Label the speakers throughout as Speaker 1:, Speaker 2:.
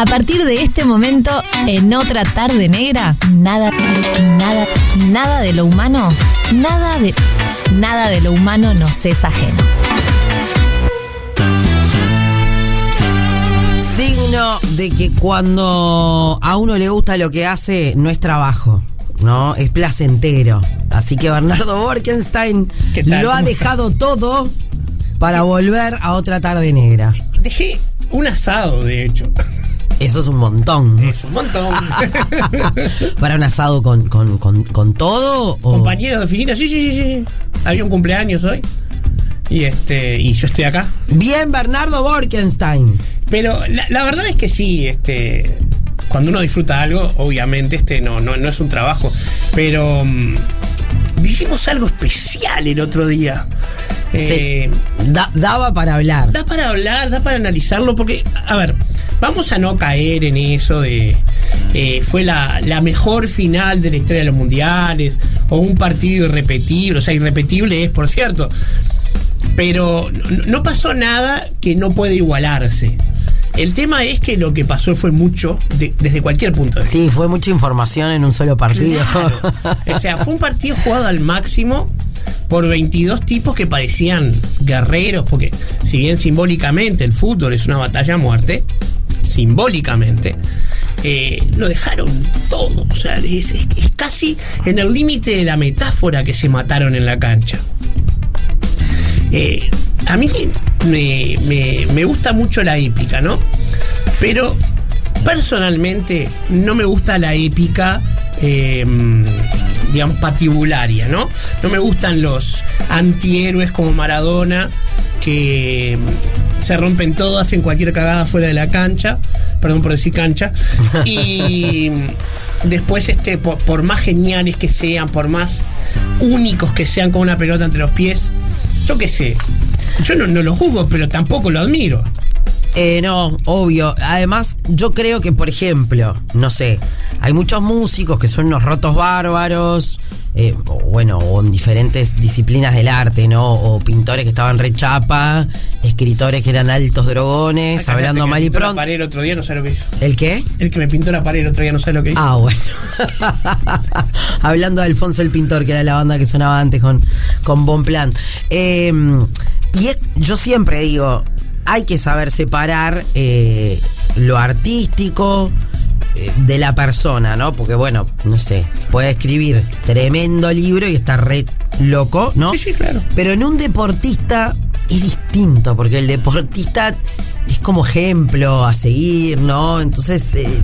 Speaker 1: A partir de este momento, en otra tarde negra, nada, nada, nada de lo humano, nada de, nada de lo humano nos es ajeno.
Speaker 2: Signo de que cuando a uno le gusta lo que hace, no es trabajo. ¿no? Es placentero. Así que Bernardo Borkenstein lo ha
Speaker 3: ¿Cómo
Speaker 2: dejado todo para volver a otra tarde negra.
Speaker 3: Dejé un asado, de hecho.
Speaker 2: Eso es un montón.
Speaker 3: Es un montón.
Speaker 2: ¿Para un asado con, con, con, con todo? O...
Speaker 3: Compañero de oficina, sí, sí, sí, sí. Había un cumpleaños hoy. Y este, y yo estoy acá.
Speaker 2: Bien, Bernardo Borkenstein.
Speaker 3: Pero la, la verdad es que sí, este. Cuando uno disfruta algo, obviamente, este no, no, no es un trabajo. Pero mm, vivimos algo especial el otro día. Eh.
Speaker 2: Da- daba para hablar.
Speaker 3: da para hablar, da para analizarlo, porque, a ver, vamos a no caer en eso de eh, fue la, la mejor final de la historia de los mundiales, o un partido irrepetible, o sea, irrepetible es, por cierto, pero no, no pasó nada que no puede igualarse. El tema es que lo que pasó fue mucho de- desde cualquier punto de vista.
Speaker 2: Sí, fue mucha información en un solo partido.
Speaker 3: Claro. O sea, fue un partido jugado al máximo por 22 tipos que parecían guerreros, porque si bien simbólicamente el fútbol es una batalla a muerte, simbólicamente, eh, lo dejaron todo. O sea, es, es- es casi en el límite de la metáfora que se mataron en la cancha. Eh, a mí me, me- gusta mucho la épica, ¿no? Pero personalmente no me gusta la épica, eh, digamos, patibularia, ¿no? No me gustan los antihéroes como Maradona que se rompen todas en cualquier cagada fuera de la cancha, perdón por decir cancha, y después, este, por más geniales que sean, por más únicos que sean con una pelota entre los pies, yo qué sé, yo no, no lo juzgo, pero tampoco lo admiro.
Speaker 2: Eh, no, obvio. Además, yo creo que, por ejemplo, no sé, hay muchos músicos que son unos rotos bárbaros, eh, o bueno, o en diferentes disciplinas del arte, ¿no? O pintores que estaban rechapa, escritores que eran altos drogones,
Speaker 3: Acá
Speaker 2: hablando
Speaker 3: gente que
Speaker 2: mal
Speaker 3: me
Speaker 2: y
Speaker 3: pintó La
Speaker 2: pronto.
Speaker 3: pared el otro día no sabe lo que hizo.
Speaker 2: ¿El qué?
Speaker 3: El que me pintó la pared el otro día no sabe lo que hizo.
Speaker 2: Ah, bueno. Hablando de Alfonso el Pintor, que era la banda que sonaba antes con, con Bon Plan. Eh, y es- yo siempre digo, hay que saber separar eh, lo artístico eh, de la persona, ¿no? Porque bueno, no sé, puede escribir tremendo libro y estar re loco, ¿no?
Speaker 3: Sí, sí, claro.
Speaker 2: Pero en un deportista es distinto, porque el deportista es como ejemplo a seguir, ¿no? Entonces, eh,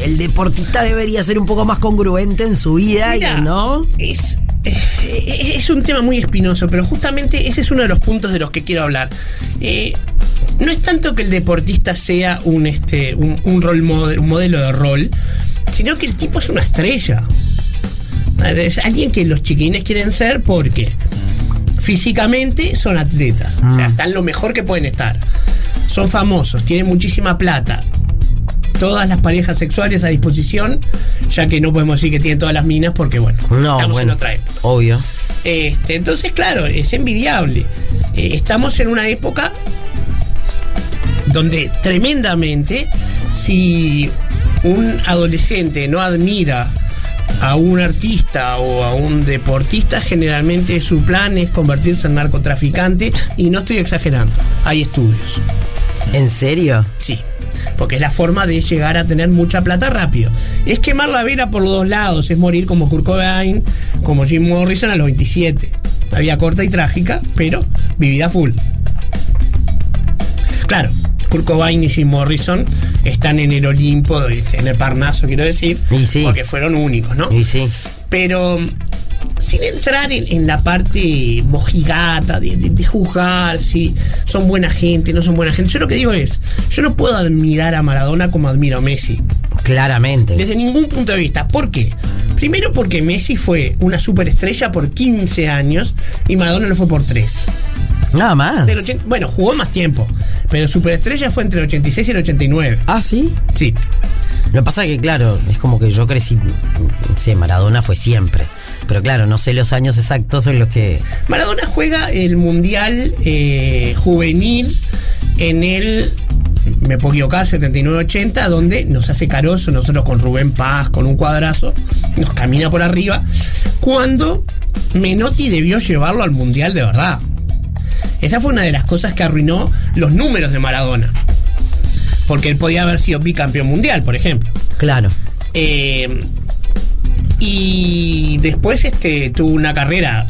Speaker 2: el deportista debería ser un poco más congruente en su vida,
Speaker 3: Mira,
Speaker 2: y, ¿no?
Speaker 3: Es, es, es un tema muy espinoso, pero justamente ese es uno de los puntos de los que quiero hablar. Eh, no es tanto que el deportista sea un, este, un, un rol mode- un modelo de rol, sino que el tipo es una estrella. Es alguien que los chiquines quieren ser porque físicamente son atletas. O sea, están lo mejor que pueden estar. Son famosos, tienen muchísima plata. Todas las parejas sexuales a disposición, ya que no podemos decir que tienen todas las minas porque, bueno,
Speaker 2: No,
Speaker 3: estamos
Speaker 2: bueno,
Speaker 3: en otra época.
Speaker 2: obvio.
Speaker 3: Este, entonces, claro, es envidiable. Eh, estamos en una época donde tremendamente, si un adolescente no admira a un artista o a un deportista, generalmente su plan es convertirse en narcotraficante y no estoy exagerando, hay estudios.
Speaker 2: ¿En serio?
Speaker 3: Sí, porque es la forma de llegar a tener mucha plata rápido. Es quemar la vela por los dos lados, es morir como Kurt Cobain, como Jim Morrison a los 27. Una vida corta y trágica, pero vivida full. Claro, Kurt Cobain y Jim Morrison están en el Olimpo, en el Parnaso, quiero decir,
Speaker 2: sí.
Speaker 3: porque fueron únicos, ¿no?
Speaker 2: Y sí.
Speaker 3: Pero sin entrar en, en la parte mojigata de, de- de juzgar si son buena gente, no son buena gente. Yo lo que digo es, yo no puedo admirar a Maradona como admiro a Messi.
Speaker 2: Claramente.
Speaker 3: Desde ningún punto de vista. ¿Por qué? Primero porque Messi fue una superestrella por 15 años y Maradona lo fue por 3.
Speaker 2: Nada más.
Speaker 3: Del 80 bueno, jugó más tiempo, pero superestrella fue entre el 86 y el 89.
Speaker 2: Ah, sí.
Speaker 3: Sí.
Speaker 2: Lo que pasa es que, claro, es como que yo crecí. Sí, Maradona fue siempre. Pero claro, no sé los años exactos en los que.
Speaker 3: Maradona juega el Mundial eh, Juvenil en el me puedo equivocar, 79-80, donde nos hace carozo, nosotros con Rubén Paz, con un cuadrazo, nos camina por arriba, cuando Menotti debió llevarlo al Mundial de verdad. Esa fue una de las cosas que arruinó los números de Maradona. Porque él podía haber sido bicampeón mundial, por ejemplo.
Speaker 2: Claro.
Speaker 3: Eh, y después este, tuvo una carrera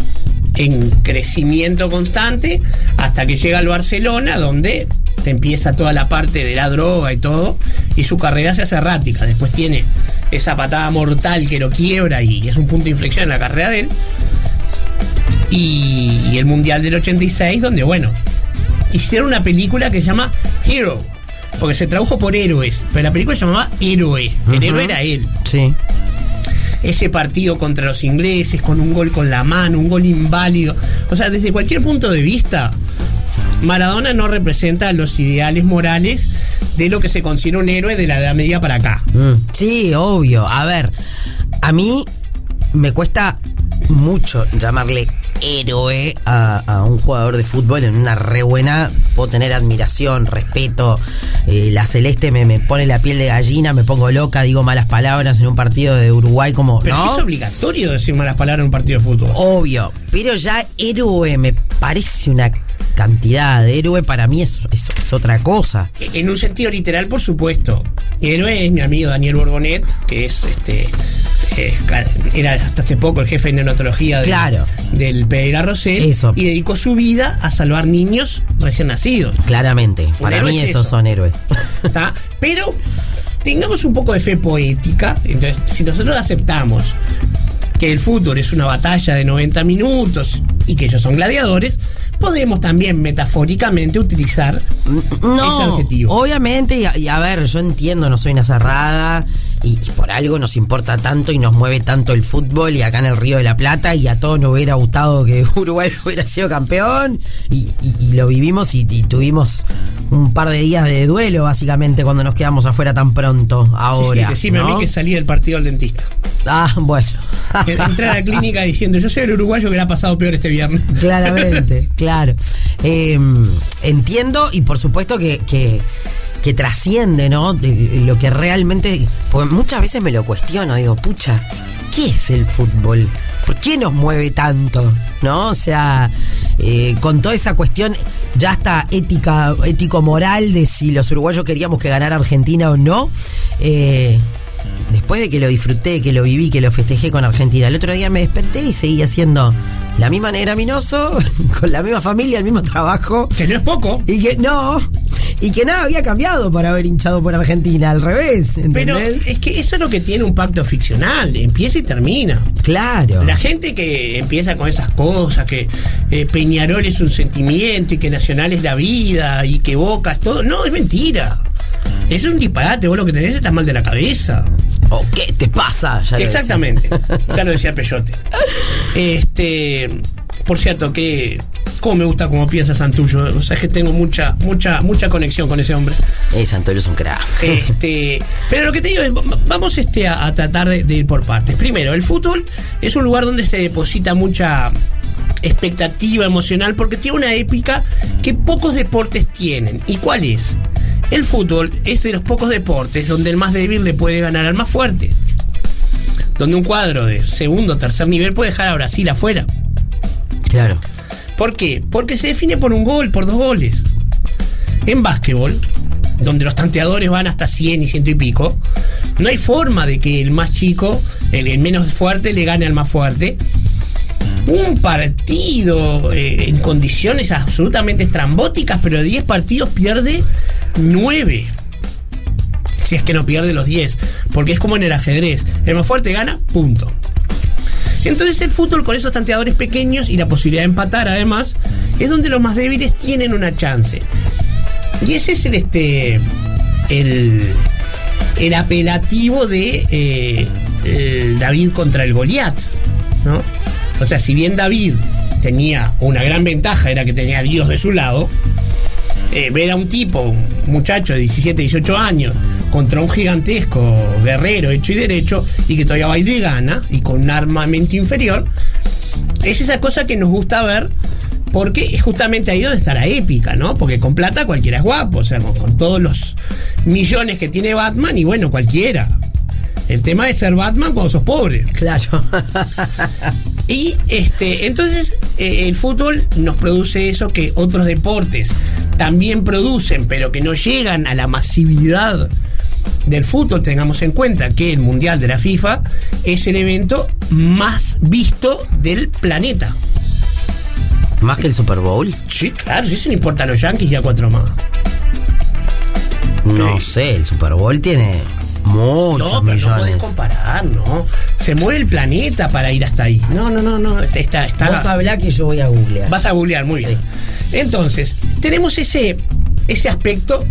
Speaker 3: en crecimiento constante hasta que llega al Barcelona, donde te empieza toda la parte de la droga y todo, y su carrera se hace errática. Después tiene esa patada mortal que lo quiebra y es un punto de inflexión en la carrera de él. Y, y el Mundial del 86, donde, bueno, hicieron una película que se llama Hero, porque se tradujo por héroes, pero la película se llamaba Héroe. El héroe era él
Speaker 2: Sí.
Speaker 3: Ese partido contra los ingleses con un gol con la mano, un gol inválido. O sea, desde cualquier punto de vista, Maradona no representa los ideales morales de lo que se considera un héroe de la Edad Media para acá.
Speaker 2: Mm, Sí, obvio. A ver, a mí me cuesta mucho llamarle héroe a, a un jugador de fútbol en una re buena. Puedo tener admiración, respeto. Eh, la celeste me, me pone la piel de gallina, me pongo loca, digo malas palabras en un partido de Uruguay como...
Speaker 3: Pero
Speaker 2: ¿no?
Speaker 3: es obligatorio decir malas palabras en un partido de fútbol.
Speaker 2: Obvio, pero ya héroe me parece una cantidad. de Héroe para mí es, es- es otra cosa.
Speaker 3: En un sentido literal, por supuesto. Héroe es mi amigo Daniel Borbonet, que es este. Es era hasta hace poco el jefe de neonatología del,
Speaker 2: Claro.
Speaker 3: del Pereira Rosell
Speaker 2: Eso.
Speaker 3: y dedicó su vida a salvar niños recién nacidos.
Speaker 2: Claramente, para mí
Speaker 3: es
Speaker 2: esos
Speaker 3: eso.
Speaker 2: son héroes.
Speaker 3: ¿Está? Pero tengamos un poco de fe poética. Entonces, si nosotros aceptamos que el fútbol es una batalla de 90 minutos y que ellos son gladiadores, podemos también metafóricamente utilizar
Speaker 2: No,
Speaker 3: ese adjetivo.
Speaker 2: obviamente, y a, y a ver, yo entiendo, no soy una cerrada y, y por algo nos importa tanto y nos mueve tanto el fútbol y acá en el Río de la Plata y a todos nos hubiera gustado que Uruguay hubiera sido campeón y, y- y lo vivimos y, tuvimos un par de días de duelo básicamente cuando nos quedamos afuera tan pronto
Speaker 3: Sí, sí,
Speaker 2: ahora.
Speaker 3: decime a mí que salí del partido al dentista.
Speaker 2: Ah, bueno.
Speaker 3: Entré a la clínica diciendo, yo soy el uruguayo que le ha pasado peor este viernes.
Speaker 2: Claramente, claro. Eh, entiendo y por supuesto que, que, que trasciende, ¿no? De lo que realmente. Porque muchas veces me lo cuestiono, digo, pucha, ¿qué es el fútbol? ¿Por qué nos mueve tanto? ¿No? O sea, eh, con toda esa cuestión ya está ética, ético-moral de si los uruguayos queríamos que ganara Argentina o no. Eh, después de que lo disfruté, que lo viví, que lo festejé con Argentina, el otro día me desperté y seguía siendo la misma negra minoso, con la misma familia, el mismo trabajo.
Speaker 3: Que no es poco.
Speaker 2: Y que no, y que nada había cambiado por haber hinchado por Argentina, al revés,
Speaker 3: Pero
Speaker 2: ¿entendés?
Speaker 3: es que eso es lo que tiene un pacto ficcional, empieza y termina.
Speaker 2: claro.
Speaker 3: La gente que empieza con esas cosas, que eh, Peñarol es un sentimiento y que Nacional es la vida y que Boca es todo, no, es mentira. Eso es un disparate, vos lo que tenés estás mal de la cabeza.
Speaker 2: ¿O qué te pasa? Ya lo
Speaker 3: Exactamente. Ya lo decía Peyote. Este, por cierto, que cómo me gusta cómo piensa Santullo. O sea, es que tengo mucha, mucha, mucha conexión con ese hombre.
Speaker 2: Eh, Santoro es un crack.
Speaker 3: Este, pero lo que te digo es, va- vamos este, a, a tratar de, de ir por partes. Primero, el fútbol es un lugar donde se deposita mucha expectativa emocional porque tiene una épica que pocos deportes tienen. ¿Y cuál es? El fútbol es de los pocos deportes donde el más débil le puede ganar al más fuerte. Donde un cuadro de segundo o tercer nivel puede dejar a Brasil afuera.
Speaker 2: Claro.
Speaker 3: ¿Por qué? Porque se define por un gol, por dos goles. En básquetbol, donde los tanteadores van hasta 100 y ciento y pico, no hay forma de que el más chico, el, menos fuerte, le gane al más fuerte. Un partido eh, en condiciones absolutamente estrambóticas, pero de 10 partidos pierde 9. Si es que no pierde los 10. Porque es como en el ajedrez. El más fuerte gana, punto. Entonces el fútbol con esos tanteadores pequeños y la posibilidad de empatar además es donde los más débiles tienen una chance. Y ese es el este el, el apelativo de eh, David contra el Goliat, ¿no? O sea, si bien David tenía una gran ventaja, era que tenía a Dios de su lado, eh, ver a un tipo, un muchacho de 17, 18 años, contra un gigantesco guerrero hecho y derecho, y que todavía va y le gana, y con un armamento inferior, es esa cosa que nos gusta ver Porque es justamente ahí donde está la épica, ¿no? Porque con plata cualquiera es guapo, o sea, con, con todos los millones que tiene Batman, y bueno, cualquiera. El tema es ser Batman cuando sos pobre.
Speaker 2: Claro.
Speaker 3: Y este, entonces eh, el fútbol nos produce eso que otros deportes también producen, pero que no llegan a la masividad del fútbol. Tengamos en cuenta que el Mundial de la FIFA es el evento más visto del planeta.
Speaker 2: Más que el Super Bowl.
Speaker 3: Sí, claro, si eso no importa a los Yankees y a cuatro más.
Speaker 2: No sé, el Super Bowl tiene muchos
Speaker 3: No, pero no podés
Speaker 2: millones.
Speaker 3: comparar, ¿no? Se mueve el planeta para ir hasta ahí. No, no, no, no. Está, está,
Speaker 2: Vos hablá que yo voy a googlear.
Speaker 3: Vas a googlear, muy
Speaker 2: Sí.
Speaker 3: bien. Entonces, tenemos ese, ese aspecto.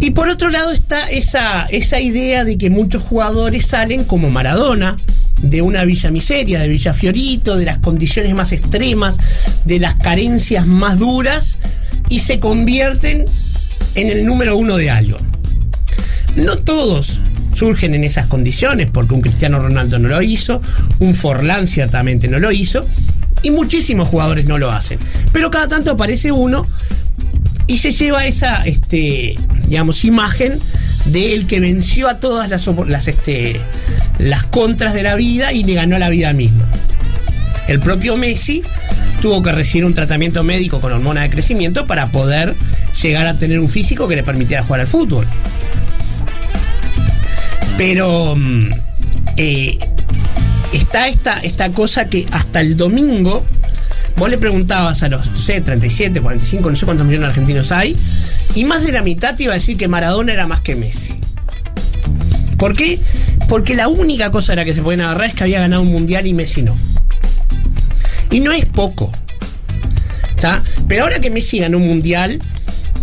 Speaker 3: Y por otro lado está esa, esa idea de que muchos jugadores salen como Maradona, de una villa miseria, de Villa Fiorito, de las condiciones más extremas, de las carencias más duras, y se convierten en el número uno de algo. No todos surgen en esas condiciones, porque un Cristiano Ronaldo no lo hizo, un Forlán ciertamente no lo hizo, y muchísimos jugadores no lo hacen. Pero cada tanto aparece uno y se lleva esa, este, digamos, imagen de el que venció a todas las, este, las contras de la vida y le ganó la vida misma. El propio Messi tuvo que recibir un tratamiento médico con hormona de crecimiento para poder llegar a tener un físico que le permitiera jugar al fútbol. Pero mm, eh, está esta, esta cosa que hasta el domingo vos le preguntabas a los no sé, 37, 45, no sé cuántos millones de argentinos hay, y más de la mitad te iba a decir que Maradona era más que Messi. ¿Por qué? Porque la única cosa de la que se pueden agarrar es que había ganado un mundial y Messi no. Y no es poco. ¿Está? Pero ahora que Messi ganó un mundial,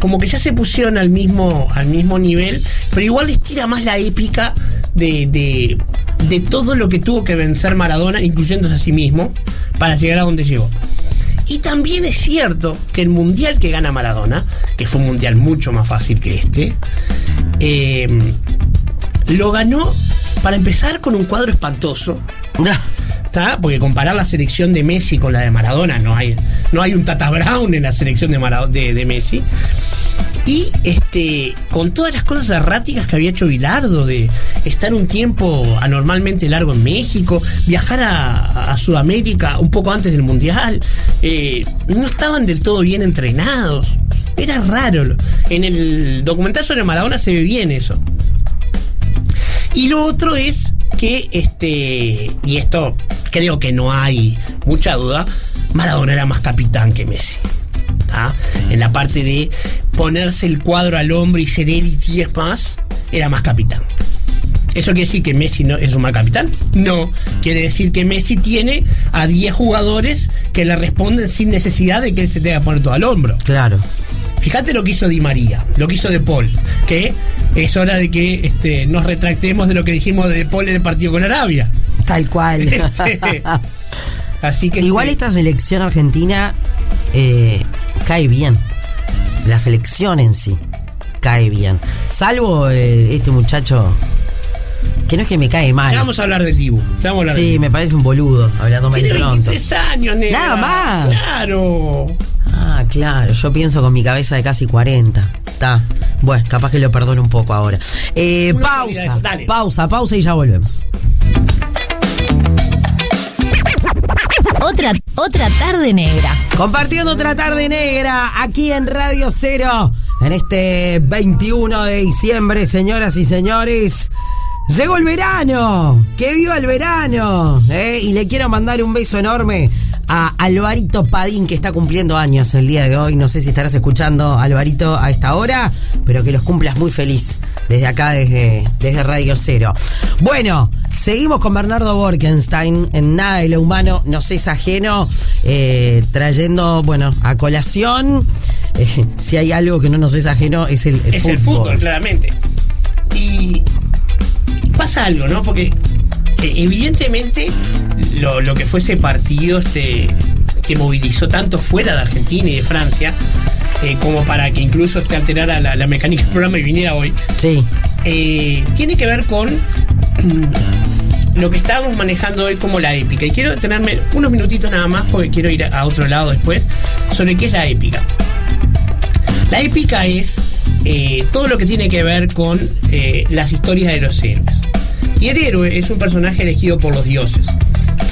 Speaker 3: como que ya se pusieron al mismo, al mismo nivel, pero igual les tira más la épica de, de, de todo lo que tuvo que vencer Maradona, incluyéndose a sí mismo, para llegar a donde llegó. Y también es cierto que el mundial que gana Maradona, que fue un mundial mucho más fácil que este, eh, lo ganó para empezar con un cuadro espantoso. Porque comparar la selección de Messi con la de Maradona, no hay, no hay un Tata Brown en la selección de, Mara- de, Messi. Y este, con todas las cosas erráticas que había hecho Bilardo, de estar un tiempo anormalmente largo en México, viajar a, a Sudamérica un poco antes del Mundial, eh, no estaban del todo bien entrenados. Era raro. En el documental sobre Maradona se ve bien eso. Y lo otro es que, este, y esto creo que no hay mucha duda, Maradona era más capitán que Messi. ¿tá? En la parte de ponerse el cuadro al hombro y ser él y 10 más, era más capitán. ¿Eso quiere decir que Messi no es un mal capitán? No. Quiere decir que Messi tiene a 10 jugadores que le responden sin necesidad de que él se tenga que poner todo al hombro.
Speaker 2: Claro.
Speaker 3: Fíjate lo que hizo Di María, lo que hizo De Paul, que es hora de que este, nos retractemos de lo que dijimos de De Paul en el partido con Arabia.
Speaker 2: Tal cual.
Speaker 3: Este, así que
Speaker 2: Igual
Speaker 3: este,
Speaker 2: esta selección argentina eh, cae bien. La selección en sí cae bien. Salvo eh, este muchacho, que no es que me cae mal.
Speaker 3: ya vamos a hablar del Dibu. ya vamos a hablar del
Speaker 2: Sí, me parece un boludo, hablando mal y
Speaker 3: Tiene
Speaker 2: pronto.
Speaker 3: 23 años, negra.
Speaker 2: Nada más.
Speaker 3: Claro.
Speaker 2: Ah, claro, yo pienso con mi cabeza de casi 40. Está. Bueno, capaz que lo perdono un poco ahora. Eh, pausa,
Speaker 3: eso,
Speaker 2: pausa, pausa y ya volvemos.
Speaker 1: Otra, otra tarde negra.
Speaker 2: Compartiendo otra tarde negra aquí en Radio Cero. En este 21 de diciembre, señoras y señores. Llegó el verano. ¡Que viva el verano! ¿eh? Y le quiero mandar un beso enorme a Alvarito Padín, que está cumpliendo años el día de hoy. No sé si estarás escuchando, Alvarito, a esta hora, pero que los cumplas muy feliz desde acá, desde, desde Radio Cero. Bueno, seguimos con Bernardo Borkenstein en Nada de lo Humano nos es ajeno, eh, trayendo, bueno, a colación. eh, si hay algo que no nos es ajeno, es el, el
Speaker 3: es
Speaker 2: fútbol.
Speaker 3: el fútbol, claramente. Y pasa algo, ¿no? Porque eh, evidentemente lo, lo que fue ese partido este, que movilizó tanto fuera de Argentina y de Francia, eh, como para que incluso este alterara la, la mecánica del programa y viniera hoy,
Speaker 2: Sí,
Speaker 3: eh, tiene que ver con mm, lo que estábamos manejando hoy como la épica. Y quiero detenerme unos minutitos nada más porque quiero ir a otro lado después sobre qué es la épica. La épica es eh, todo lo que tiene que ver con las historias de los héroes. Y el héroe es un personaje elegido por los dioses,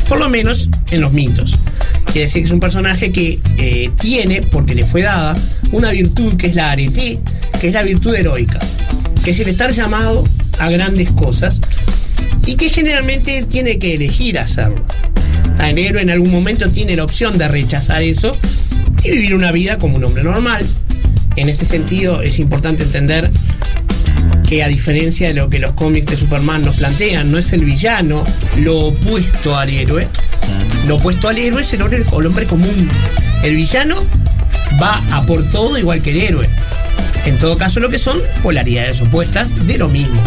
Speaker 3: por lo menos en los mitos. Quiere decir que es un personaje que eh, tiene, porque le fue dada, una virtud que es la arete, que es la virtud heroica, que es el estar llamado a grandes cosas y que generalmente él tiene que elegir hacerlo. El héroe en algún momento tiene la opción de rechazar eso y vivir una vida como un hombre normal. En este sentido es importante entender que a diferencia de lo que los cómics de Superman nos plantean, no es el villano lo opuesto al héroe. Lo opuesto al héroe es el hombre, común. El villano va a por todo igual que el héroe. En todo caso, lo que son polaridades opuestas de lo mismo.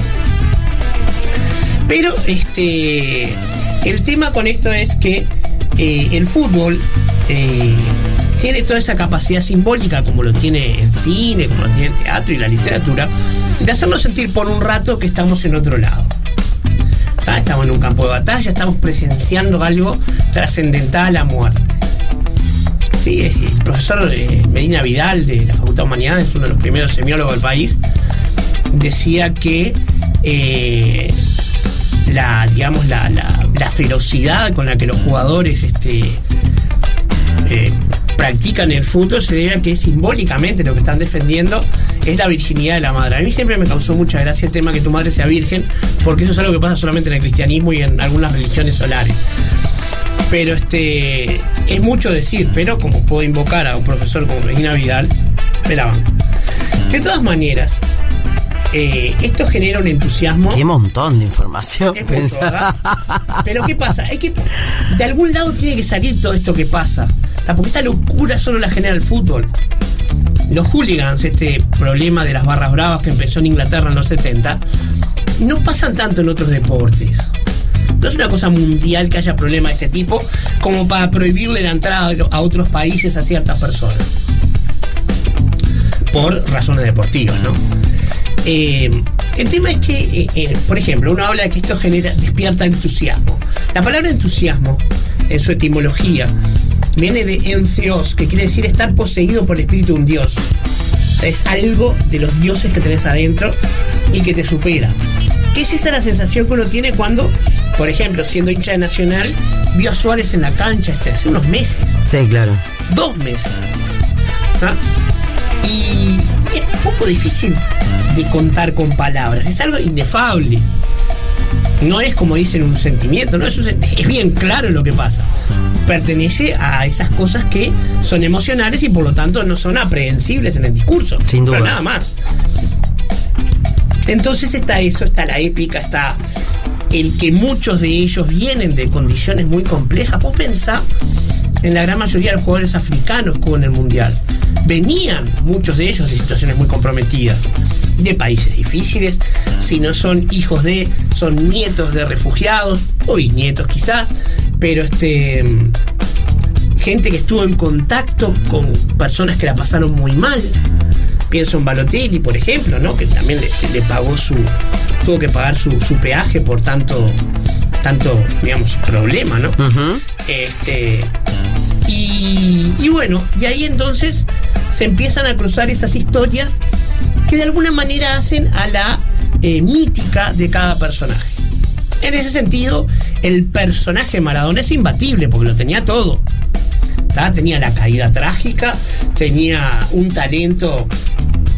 Speaker 3: Pero este, el tema con esto es que eh, el fútbol eh, tiene toda esa capacidad simbólica, como lo tiene el cine, como lo tiene el teatro y la literatura, de hacernos sentir por un rato que estamos en otro lado. Estamos en un campo de batalla, estamos presenciando algo trascendental a la muerte. Sí, el profesor eh, Medina Vidal de la Facultad de Humanidades, uno de los primeros semiólogos del país, decía que la, digamos, la, ferocidad con la que los jugadores este, eh, practican el fútbol se debe a que simbólicamente lo que están defendiendo es la virginidad de la madre. A mí siempre me causó mucha gracia el tema que tu madre sea virgen, porque eso es algo que pasa solamente en el cristianismo y en algunas religiones solares. Pero este es mucho decir, pero como puedo invocar a un profesor como Regina Vidal, me De todas maneras, eh, esto genera un entusiasmo.
Speaker 2: Qué montón de información.
Speaker 3: Pero ¿qué pasa? Es que de algún lado tiene que salir todo esto que pasa. Porque esta locura solo la genera el fútbol. Los hooligans, este problema de las barras bravas que empezó en Inglaterra en los 70, no pasan tanto en otros deportes. No es una cosa mundial que haya problemas de este tipo como para prohibirle la entrada a otros países a ciertas personas. Por razones deportivas, ¿no? Eh, el tema es que, eh, eh, por ejemplo, uno habla de que esto genera, despierta entusiasmo. La palabra entusiasmo, en su etimología, viene de entheos, que quiere decir estar poseído por el espíritu de un dios. Es algo de los dioses que tenés adentro y que te supera. ¿Qué es esa la sensación que uno tiene cuando, por ejemplo, siendo hincha de Nacional, vio a Suárez en la cancha este, hace unos meses?
Speaker 2: Sí, claro.
Speaker 3: Dos meses. Y es poco difícil de contar con palabras, es algo inefable. No es como dicen un sentimiento, no es, es bien claro lo que pasa. Pertenece a esas cosas que son emocionales y por lo tanto no son aprehensibles en el discurso.
Speaker 2: Sin duda.
Speaker 3: Pero nada más. Entonces está eso, está la épica, está el que muchos de ellos vienen de condiciones muy complejas. Vos pensá en la gran mayoría de los jugadores africanos que hubo en el Mundial venían muchos de ellos de situaciones muy comprometidas, de países difíciles, si no son hijos de, son nietos de refugiados, o bisnietos quizás, pero este gente que estuvo en contacto con personas que la pasaron muy mal. Pienso en Balotelli, por ejemplo, ¿no? Que también le, pagó su. tuvo que pagar su, peaje por tanto. tanto, digamos, problema, ¿no? Este. Y, bueno, y ahí entonces se empiezan a cruzar esas historias que de alguna manera hacen a la eh, mítica de cada personaje. En ese sentido, el personaje Maradona es imbatible porque lo tenía todo. Tenía la caída trágica, tenía un talento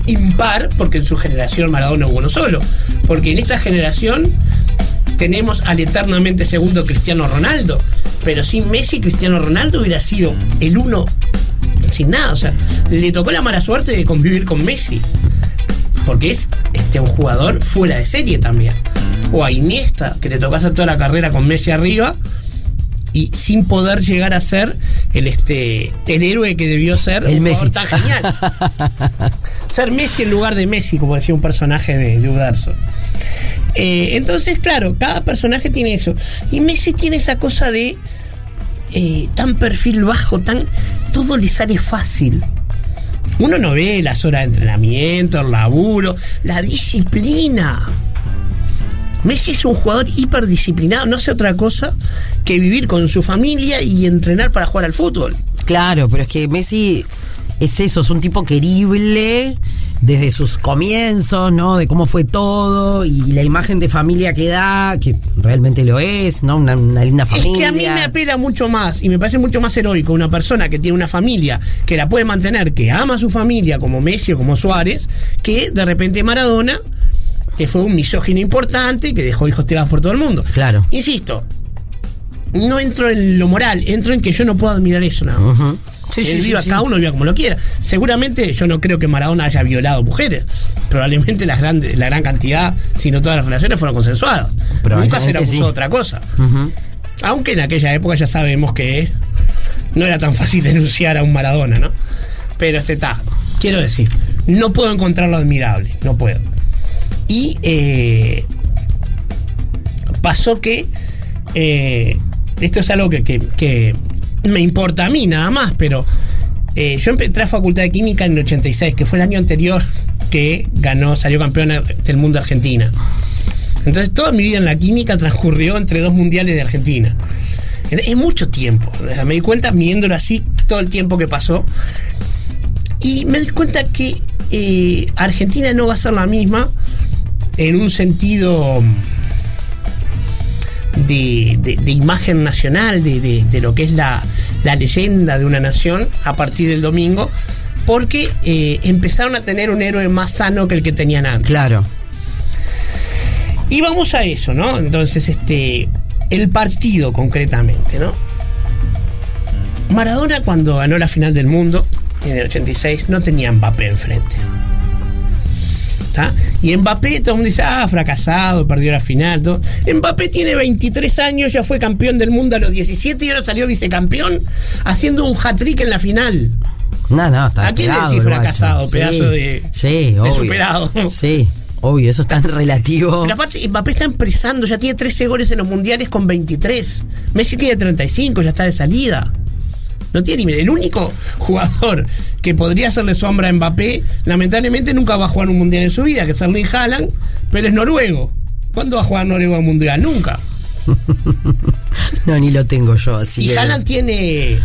Speaker 3: impar, porque en su generación Maradona hubo uno solo. Porque en esta generación tenemos al eternamente segundo Cristiano Ronaldo, pero sin Messi, Cristiano Ronaldo hubiera sido el uno sin nada. O sea, le tocó la mala suerte de convivir con Messi. Porque es este, un jugador fuera de serie también. O a Iniesta, que te tocó hacer toda la carrera con Messi arriba y sin poder llegar a ser el este el héroe que debió ser
Speaker 2: el Messi.
Speaker 3: tan genial. ser Messi en lugar de Messi, como decía un personaje de, de. Eh, entonces, claro, cada personaje tiene eso. Y Messi tiene esa cosa de eh, tan perfil bajo, tan. todo le sale fácil. Uno no ve las horas de entrenamiento, el laburo, la disciplina. Messi es un jugador hiperdisciplinado, no hace otra cosa que vivir con su familia y entrenar para jugar al fútbol.
Speaker 2: Claro, pero es que Messi es eso, es un tipo querible desde sus comienzos, ¿no? De cómo fue todo y la imagen de familia que da, que realmente lo es, ¿no? Una, una linda familia.
Speaker 3: Es que a mí me apela mucho más y me parece mucho más heroico una persona que tiene una familia que la puede mantener, que ama a su familia como Messi o como Suárez, que de repente Maradona, que fue un misógino importante, que dejó hijos tirados por todo el mundo.
Speaker 2: Claro.
Speaker 3: Insisto, no entro en lo moral, entro en que yo no puedo admirar eso nada más.
Speaker 2: Ujú. Sí,
Speaker 3: Él
Speaker 2: sí,
Speaker 3: viva,
Speaker 2: sí.
Speaker 3: cada uno viva como lo quiera. Seguramente yo no creo que Maradona haya violado mujeres. Probablemente las grandes, la gran cantidad, si no todas las relaciones, fueron consensuadas. Nunca se le acusó de otra cosa. Aunque en aquella época ya sabemos que no era tan fácil denunciar a un Maradona, ¿no? Pero este está. Quiero decir, no puedo encontrarlo admirable, no puedo. Y eh, pasó que eh, esto es algo que, que- que me importa a mí nada más, pero eh, yo entré a Facultad de Química en el 86, que fue el año anterior que ganó, salió campeona del mundo Argentina. Entonces toda mi vida en la química transcurrió entre dos mundiales de Argentina. Es mucho tiempo. Me di cuenta viéndolo así todo el tiempo que pasó. Y me di cuenta que eh, Argentina no va a ser la misma en un sentido de, de- de imagen nacional, de, de- de lo que es la, la leyenda de una nación a partir del domingo, porque eh, empezaron a tener un héroe más sano que el que tenían antes.
Speaker 2: Claro.
Speaker 3: Y vamos a eso, ¿no? Entonces, este. El partido concretamente, ¿no? Maradona cuando ganó la final del mundo en el 86 no tenía Mbappé enfrente. Y Mbappé, todo el mundo dice, ah, fracasado, perdió la final. Todo. Mbappé tiene 23 años, ya fue campeón del mundo a los 17 y ahora salió vicecampeón haciendo un hat-trick en la final.
Speaker 2: No, no, está
Speaker 3: ¿A quién le decís fracasado, pedazo de-
Speaker 2: Sí,
Speaker 3: de
Speaker 2: obvio.
Speaker 3: superado?
Speaker 2: Sí, obvio, eso es tan relativo.
Speaker 3: Pero aparte, Mbappé está empezando, ya tiene 13 goles en los mundiales con 23. Messi tiene 35, ya está de salida. No tiene El único jugador que podría hacerle sombra a Mbappé, lamentablemente nunca va a jugar un mundial en su vida, que es Erling Haaland, pero es noruego. ¿Cuándo va a jugar Noruego un mundial? Nunca.
Speaker 2: No, ni lo tengo yo, así
Speaker 3: Y
Speaker 2: que-
Speaker 3: Haaland tiene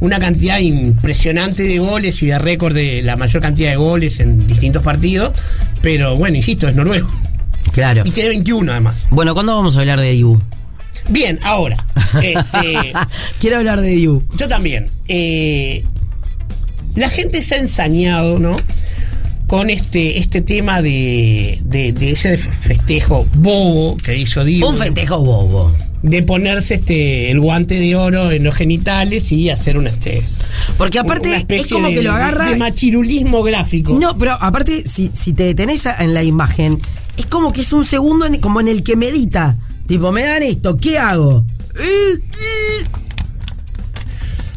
Speaker 3: una cantidad impresionante de goles y de récord de la mayor cantidad de goles en distintos partidos, pero bueno, insisto, es noruego.
Speaker 2: Claro.
Speaker 3: Y tiene 21 además.
Speaker 2: Bueno, ¿cuándo vamos a hablar de Dibu?
Speaker 3: Bien, ahora. Este,
Speaker 2: Quiero hablar de Dibu.
Speaker 3: Yo también. Eh, la gente se ha ensañado, ¿no? Con este, este tema de, de, de ese festejo bobo que hizo Dibu.
Speaker 2: Un festejo bobo.
Speaker 3: De ponerse este el guante de oro en los genitales y hacer un este.
Speaker 2: Porque aparte es como
Speaker 3: de-
Speaker 2: que lo agarra.
Speaker 3: De machirulismo gráfico.
Speaker 2: No, pero aparte, si, si te detenés en la imagen, es como que es un segundo en- como en el que medita. Tipo, me dan esto, ¿qué hago?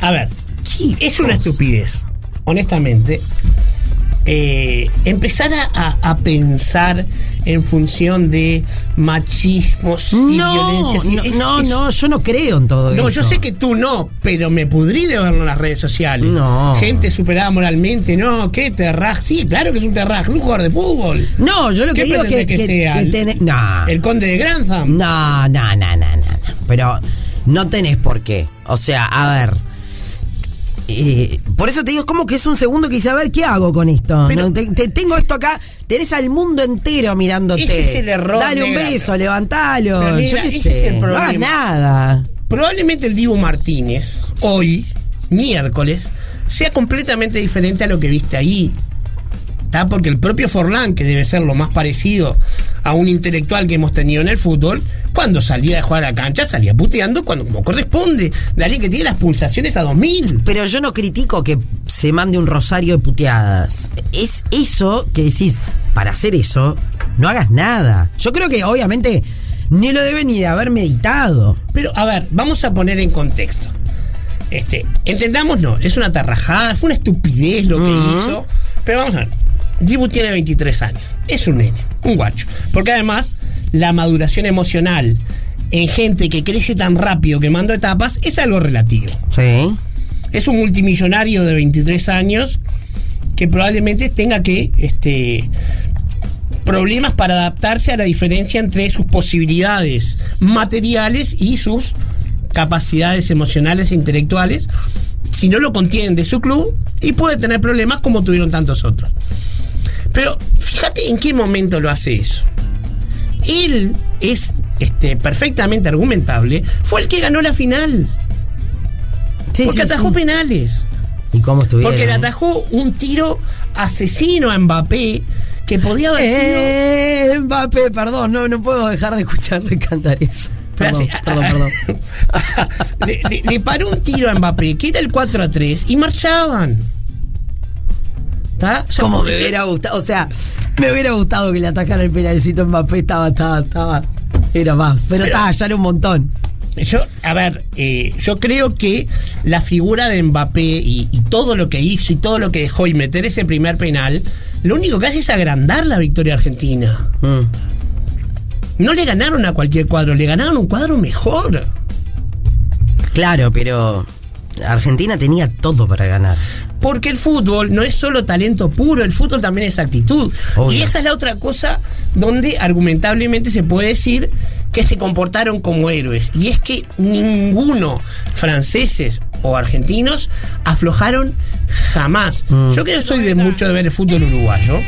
Speaker 3: A ver,
Speaker 2: ¿Qué
Speaker 3: es una estupidez, honestamente. Eh, empezar a, a- pensar en función de machismos y
Speaker 2: No,
Speaker 3: violencias.
Speaker 2: no,
Speaker 3: es-
Speaker 2: no,
Speaker 3: es-
Speaker 2: no, yo no creo en todo
Speaker 3: No,
Speaker 2: eso.
Speaker 3: yo sé que tú no, pero me pudrí de verlo en las redes sociales.
Speaker 2: No.
Speaker 3: Gente superada moralmente, no, ¿qué terraj? Sí, claro que es un terraj, un jugador de fútbol.
Speaker 2: No, yo lo que
Speaker 3: ¿Qué
Speaker 2: digo es que,
Speaker 3: que
Speaker 2: que-
Speaker 3: sea?
Speaker 2: que
Speaker 3: El-
Speaker 2: tenés- no.
Speaker 3: El conde de Grantham.
Speaker 2: No, no, no, no, no, no. Pero no tenés por qué. O sea, a ver. Eh, por eso te digo, es como que es un segundo que dice, a ver, ¿qué hago con esto?
Speaker 3: Pero-
Speaker 2: No, te, te tengo esto acá, tenés al mundo entero mirándote.
Speaker 3: Ese es el error,
Speaker 2: Dale un beso, levantalo.
Speaker 3: Pero, negra,
Speaker 2: yo qué
Speaker 3: ese
Speaker 2: sé.
Speaker 3: es el
Speaker 2: no hagas
Speaker 3: problema.
Speaker 2: nada.
Speaker 3: Probablemente el Dibu Martínez, hoy, miércoles, sea completamente diferente a lo que viste ahí. ¿Tá? Porque el propio Forlán, que debe ser lo más parecido a un intelectual que hemos tenido en el fútbol, cuando salía de jugar a la cancha, salía puteando cuando como corresponde. De alguien que tiene las pulsaciones a 2000.
Speaker 2: Pero yo no critico que se mande un rosario de puteadas. Es eso que decís, para hacer eso, no hagas nada. Yo creo que obviamente ni lo debe ni de haber meditado.
Speaker 3: Pero, a ver, vamos a poner en contexto. Este, entendamos, no, es una tarrajada, fue una estupidez lo que hizo. Pero vamos a ver. Dibu tiene 23 años. Es un nene, un guacho. Porque además, la maduración emocional en gente que crece tan rápido quemando etapas es algo relativo.
Speaker 2: Sí.
Speaker 3: Es un multimillonario de 23 años que probablemente tenga que este, problemas para adaptarse a la diferencia entre sus posibilidades materiales y sus capacidades emocionales e intelectuales si no lo contienen de su club y puede tener problemas como tuvieron tantos otros. Pero fíjate en qué momento lo hace eso. Él es este, perfectamente argumentable, fue el que ganó la final.
Speaker 2: Sí,
Speaker 3: porque
Speaker 2: sí,
Speaker 3: atajó
Speaker 2: sí.
Speaker 3: penales.
Speaker 2: ¿Y cómo estuvieron?
Speaker 3: Porque le atajó un tiro asesino a Mbappé que podía haber sido.
Speaker 2: Eh, Mbappé, perdón, no, no puedo dejar de escucharle cantar eso.
Speaker 3: Pero
Speaker 2: Perdón,
Speaker 3: así-
Speaker 2: perdón, perdón.
Speaker 3: le, le- le paró un tiro a Mbappé, que era el 4 a 3, y marchaban. ¿Está?
Speaker 2: Como me hubiera gustado, o sea, me hubiera gustado que le atacara el penalcito a Mbappé, estaba, estaba, estaba, era más, pero
Speaker 3: Pero-
Speaker 2: estaba, ya era un montón.
Speaker 3: Yo, a ver, eh, yo creo que la figura de Mbappé y, y todo lo que hizo y todo lo que dejó y meter ese primer penal, lo único que hace es agrandar la victoria argentina.
Speaker 2: Mm.
Speaker 3: No le ganaron a cualquier cuadro, le ganaron un cuadro mejor.
Speaker 2: Claro, pero Argentina tenía todo para ganar.
Speaker 3: Porque el fútbol no es solo talento puro, el fútbol también es actitud.
Speaker 2: Obvio.
Speaker 3: Y esa es la otra cosa donde argumentablemente se puede decir que se comportaron como héroes. Y es que ninguno, franceses o argentinos, aflojaron jamás.
Speaker 2: Mm.
Speaker 3: Yo que soy de mucho de ver el fútbol uruguayo.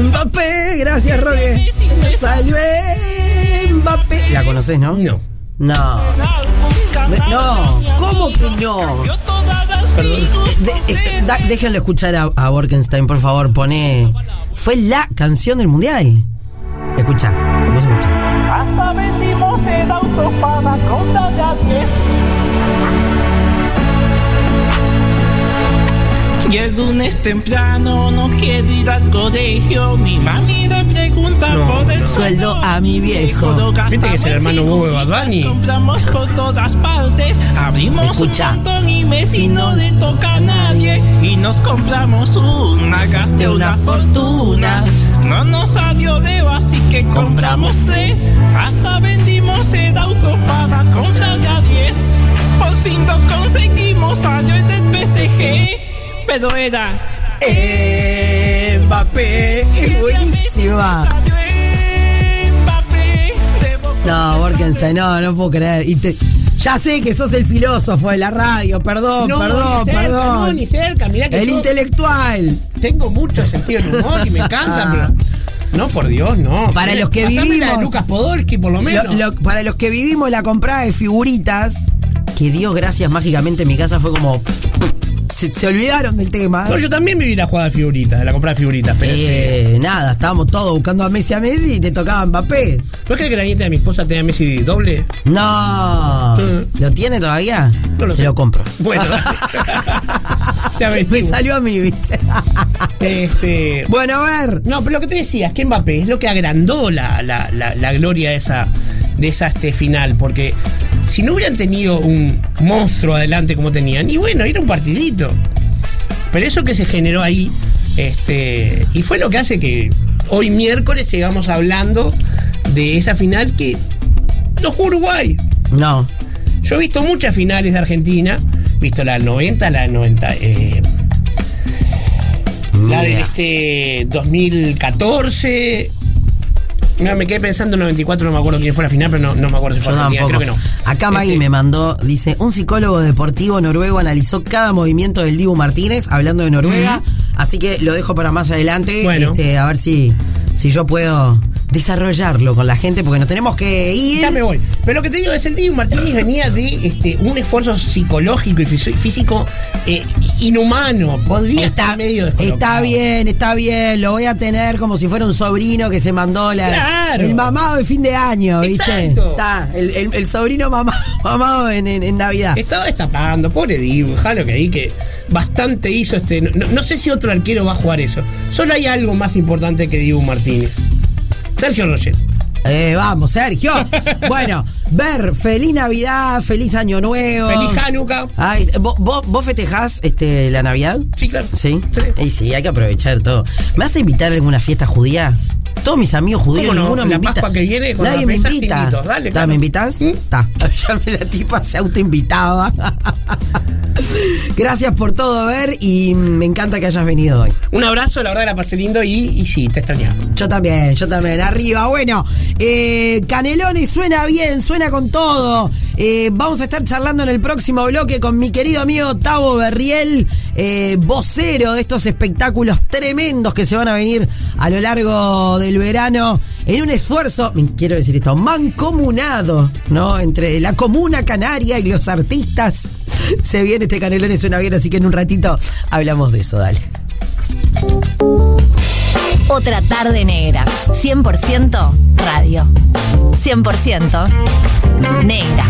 Speaker 2: Mbappé, gracias Roque. Salió Mbappé. ¿La conoces, no?
Speaker 3: No.
Speaker 2: No. No, ¿cómo que no?
Speaker 3: Perdón.
Speaker 2: De- eh, déjenlo escuchar a, a Borkenstein, por favor. Pone. Fue la canción del mundial. Escucha, vamos a escuchar.
Speaker 4: Hasta vendimos el auto para Y el lunes temprano no quiero ir al colegio. Mi mami le pregunta
Speaker 3: No,
Speaker 4: por el
Speaker 3: no.
Speaker 2: Sueldo a mi viejo.
Speaker 4: Lo
Speaker 3: ¿Viste que es el hermano bobo de Bad
Speaker 4: figuritas,
Speaker 3: Bunny?
Speaker 4: Compramos por todas partes. Abrimos
Speaker 2: Escucha.
Speaker 4: un montón y Messi no le toca a nadie. Y nos compramos una, gasté una fortuna. No nos salió Leo, así que compramos tres. Hasta vendimos el auto para comprarle a 10. Por fin lo conseguimos, salió el del PSG. Pero era
Speaker 2: Mbappé, es buenísima.
Speaker 4: De.
Speaker 2: No, Borkenstein, no, no puedo creer. Y te- ya sé que sos el filósofo de la radio, perdón,
Speaker 3: No,
Speaker 2: perdón,
Speaker 3: ni cerca,
Speaker 2: perdón.
Speaker 3: no, ni cerca. Mirá que
Speaker 2: el
Speaker 3: yo
Speaker 2: intelectual.
Speaker 3: tengo mucho sentido del humor y me encanta,
Speaker 2: Ah.
Speaker 3: pero. No, por Dios, no.
Speaker 2: Para los que
Speaker 3: Pasame la de
Speaker 2: vivimos-
Speaker 3: Lucas Podolski, por lo menos.
Speaker 2: Lo- lo- para los que vivimos la comprada de figuritas, que Dios gracias mágicamente en mi casa fue como. Se, se olvidaron del tema.
Speaker 3: No, yo también viví la jugada de figuritas, de la compra de figuritas, pero este,
Speaker 2: Eh, nada, estábamos todos buscando a Messi a Messi y te tocaba Mbappé.
Speaker 3: ¿No crees que la nieta de mi esposa tenía Messi doble?
Speaker 2: No.
Speaker 3: Mm.
Speaker 2: ¿Lo tiene todavía?
Speaker 3: No lo
Speaker 2: Se
Speaker 3: sé.
Speaker 2: lo compro.
Speaker 3: Bueno,
Speaker 2: Me salió a mí, ¿viste?
Speaker 3: Este.
Speaker 2: bueno, a ver.
Speaker 3: No, pero lo que te decía es que Mbappé es lo que agrandó la, la- la- la gloria de esa, de esa este, final, porque si no hubieran tenido un monstruo adelante como tenían, y bueno, era un partidito. Pero eso que se generó ahí, este, y fue lo que hace que hoy miércoles sigamos hablando de esa final que no jugó Uruguay.
Speaker 2: No.
Speaker 3: Yo he visto muchas finales de Argentina, he visto la del 90, la del 90. eh, la del
Speaker 2: idea.
Speaker 3: este 2014. Mira, me quedé pensando en 94, no me acuerdo quién fue la final, pero no, no me acuerdo si fue
Speaker 2: Yo
Speaker 3: Argentina,
Speaker 2: tampoco.
Speaker 3: creo que no.
Speaker 2: Acá Maggie
Speaker 3: Este,
Speaker 2: me mandó, dice, un psicólogo deportivo noruego analizó cada movimiento del Dibu Martínez, hablando de Noruega, así que lo dejo para más adelante,
Speaker 3: Bueno.
Speaker 2: este, a ver si, si yo puedo desarrollarlo con la gente, porque nos tenemos que ir.
Speaker 3: Ya me voy. Pero lo que te digo es el Dibu Martínez venía de este, un esfuerzo psicológico y físico eh, inhumano. Podría
Speaker 2: Está,
Speaker 3: estar medio
Speaker 2: está bien, está bien, lo voy a tener como si fuera un sobrino que se mandó la,
Speaker 3: Claro.
Speaker 2: el mamado de fin de año, ¿viste?
Speaker 3: Exacto.
Speaker 2: Está, el, el- el sobrino mamado en, en- en Navidad.
Speaker 3: Estaba destapando, pobre Dibu, déjalo que ahí que bastante hizo este. No, no sé si otro arquero va a jugar eso. Solo hay algo más importante que Dibu Martínez. Sergio Roget.
Speaker 2: Eh, vamos, Sergio. bueno, ver, feliz Navidad, feliz Año Nuevo.
Speaker 3: Feliz Hanukkah.
Speaker 2: Ay, ¿vos, vos, vos festejás este, la Navidad?
Speaker 3: Sí, claro.
Speaker 2: ¿Sí?
Speaker 3: Sí.
Speaker 2: Y sí, hay que aprovechar todo. ¿Me vas a invitar a alguna fiesta judía? Todos mis amigos judíos,
Speaker 3: ¿Cómo no?
Speaker 2: ninguno me invita.
Speaker 3: Pascua que viene, con
Speaker 2: Nadie
Speaker 3: la
Speaker 2: me invita.
Speaker 3: invito. Dale,
Speaker 2: ¿Ta,
Speaker 3: claro.
Speaker 2: ¿Me invitas?
Speaker 3: ¿Mm?
Speaker 2: Está. Ya me- la tipa se autoinvitaba. Gracias por todo, ver, y me encanta que hayas venido hoy.
Speaker 3: Un abrazo, la verdad la pasé lindo y, y sí, te extrañaba.
Speaker 2: Yo también, yo también. Arriba, bueno. Eh, Canelones suena bien, suena con todo. Eh, vamos a estar charlando en el próximo bloque con mi querido amigo Tavo Berriel, eh, vocero de estos espectáculos tremendos que se van a venir a lo largo del verano. En un esfuerzo, quiero decir esto, mancomunado, ¿no? Entre la comuna canaria y los artistas. Se viene este Canelones suena bien, así que en un ratito hablamos de eso, dale.
Speaker 1: Otra tarde negra. 100% radio. 100% negra.